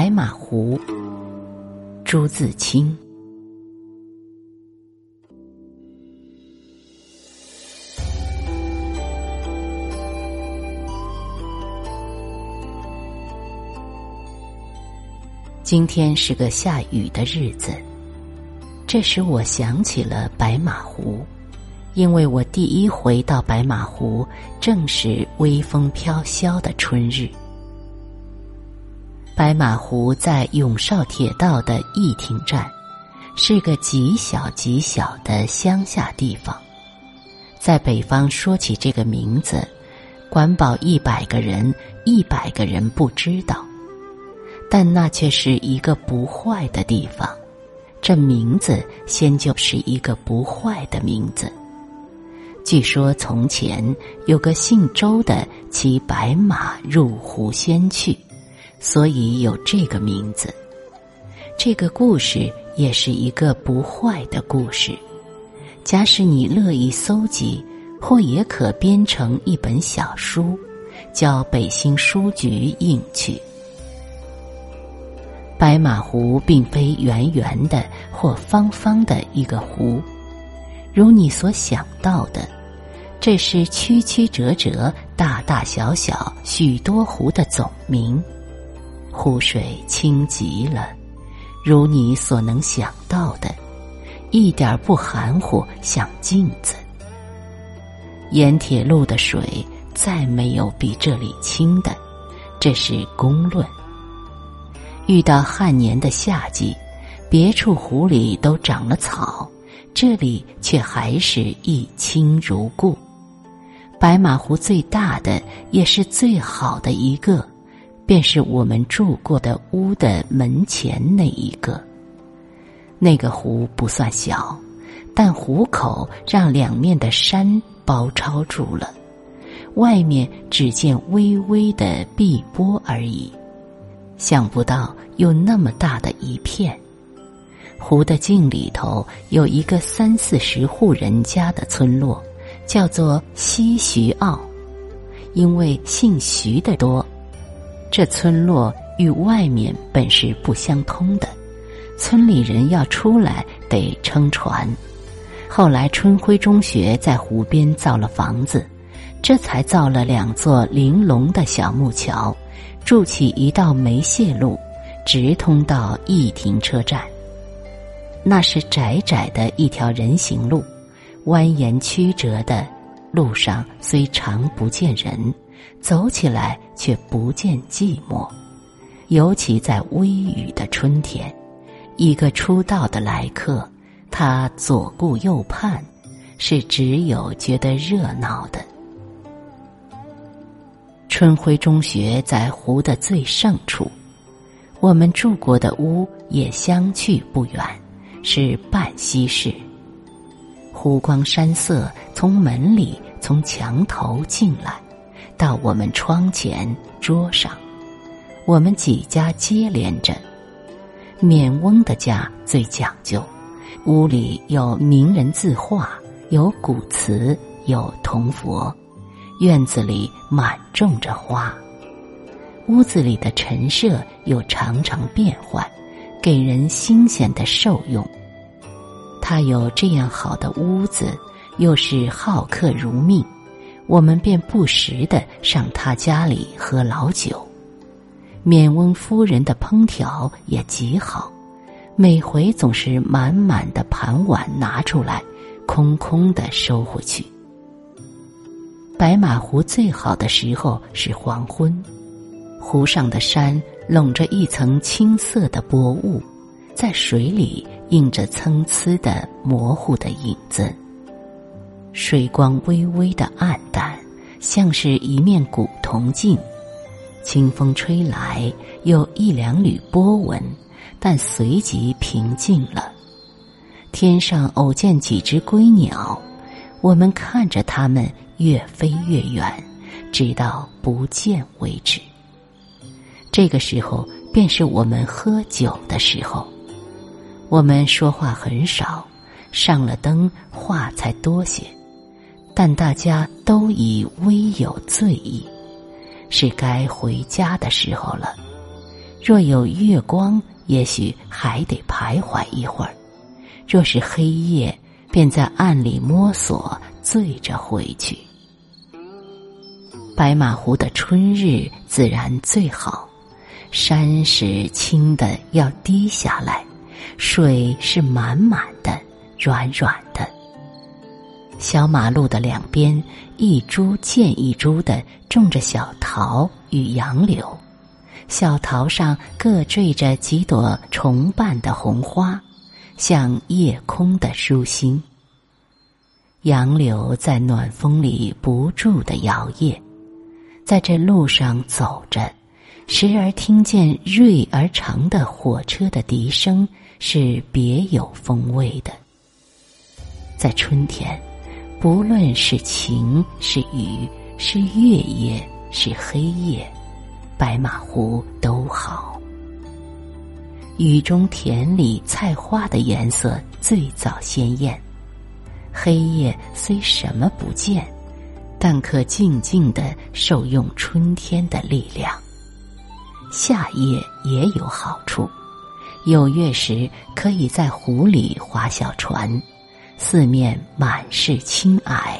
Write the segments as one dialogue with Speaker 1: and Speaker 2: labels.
Speaker 1: 白马湖，朱自清。今天是个下雨的日子，这使我想起了白马湖，因为我第一回到白马湖正是微风飘萧的春日。白马湖在永绍铁道的义亭站，是个极小极小的乡下地方。在北方说起这个名字，管保一百个人，一百个人不知道。但那却是一个不坏的地方，这名字先就是一个不坏的名字。据说从前有个姓周的骑白马入湖仙去。所以有这个名字。这个故事也是一个不坏的故事。假使你乐意搜集，或也可编成一本小书，叫北新书局印去。白马湖并非圆圆的或方方的一个湖，如你所想到的，这是曲曲折折、大大小小许多湖的总名。湖水清极了，如你所能想到的，一点不含糊，像镜子。沿铁路的水再没有比这里清的，这是公论。遇到旱年的夏季，别处湖里都长了草，这里却还是一清如故。白马湖最大的，也是最好的一个。便是我们住过的屋的门前那一个，那个湖不算小，但湖口让两面的山包抄住了，外面只见微微的碧波而已。想不到有那么大的一片，湖的境里头有一个三四十户人家的村落，叫做西徐坳，因为姓徐的多。这村落与外面本是不相通的，村里人要出来得撑船。后来春晖中学在湖边造了房子，这才造了两座玲珑的小木桥，筑起一道煤屑路，直通到义亭车站。那是窄窄的一条人行路，蜿蜒曲折的路上虽常不见人。走起来却不见寂寞，尤其在微雨的春天，一个出道的来客，他左顾右盼，是只有觉得热闹的。春晖中学在湖的最盛处，我们住过的屋也相去不远，是半西式。湖光山色从门里从墙头进来。到我们窗前桌上，我们几家接连着。免翁的家最讲究，屋里有名人字画，有古瓷，有铜佛，院子里满种着花。屋子里的陈设又常常变换，给人新鲜的受用。他有这样好的屋子，又是好客如命。我们便不时的上他家里喝老酒，免翁夫人的烹调也极好，每回总是满满的盘碗拿出来，空空的收回去。白马湖最好的时候是黄昏，湖上的山笼着一层青色的薄雾，在水里映着参差的模糊的影子。水光微微的暗淡，像是一面古铜镜。清风吹来，有一两缕波纹，但随即平静了。天上偶见几只归鸟，我们看着它们越飞越远，直到不见为止。这个时候，便是我们喝酒的时候。我们说话很少，上了灯，话才多些。但大家都已微有醉意，是该回家的时候了。若有月光，也许还得徘徊一会儿；若是黑夜，便在暗里摸索，醉着回去。白马湖的春日自然最好，山是青的，要滴下来；水是满满的，软软的。小马路的两边，一株见一株的种着小桃与杨柳，小桃上各缀着几朵重瓣的红花，像夜空的舒心。杨柳在暖风里不住的摇曳，在这路上走着，时而听见锐而长的火车的笛声，是别有风味的。在春天。不论是晴是雨，是月夜是黑夜，白马湖都好。雨中田里菜花的颜色最早鲜艳，黑夜虽什么不见，但可静静的受用春天的力量。夏夜也有好处，有月时可以在湖里划小船。四面满是青霭，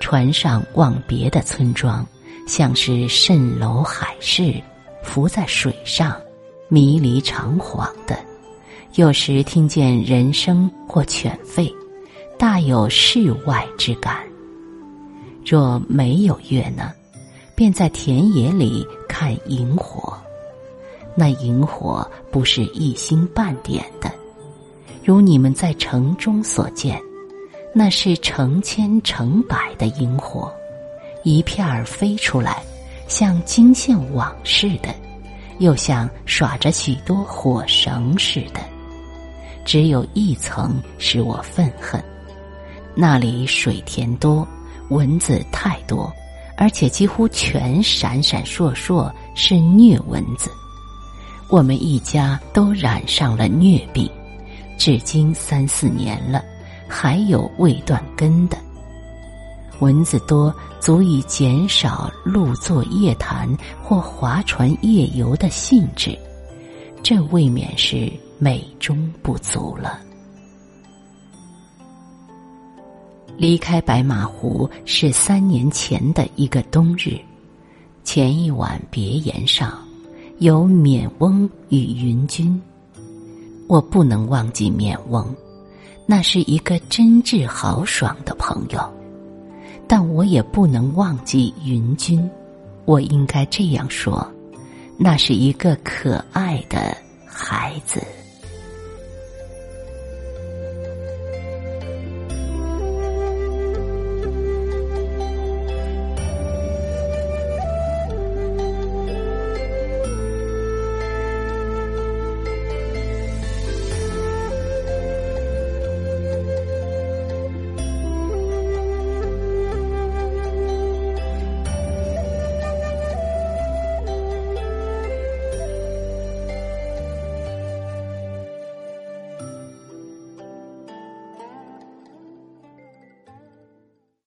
Speaker 1: 船上望别的村庄，像是蜃楼海市，浮在水上，迷离长恍的。有时听见人声或犬吠，大有世外之感。若没有月呢，便在田野里看萤火，那萤火不是一星半点的。如你们在城中所见，那是成千成百的萤火，一片儿飞出来，像金线网似的，又像耍着许多火绳似的。只有一层使我愤恨，那里水田多，蚊子太多，而且几乎全闪闪烁烁，是疟蚊子。我们一家都染上了疟病。至今三四年了，还有未断根的。蚊子多，足以减少路坐夜谈或划船夜游的兴致，这未免是美中不足了。离开白马湖是三年前的一个冬日，前一晚别岩上有缅翁与云君。我不能忘记缅翁，那是一个真挚豪爽的朋友，但我也不能忘记云君。我应该这样说，那是一个可爱的孩子。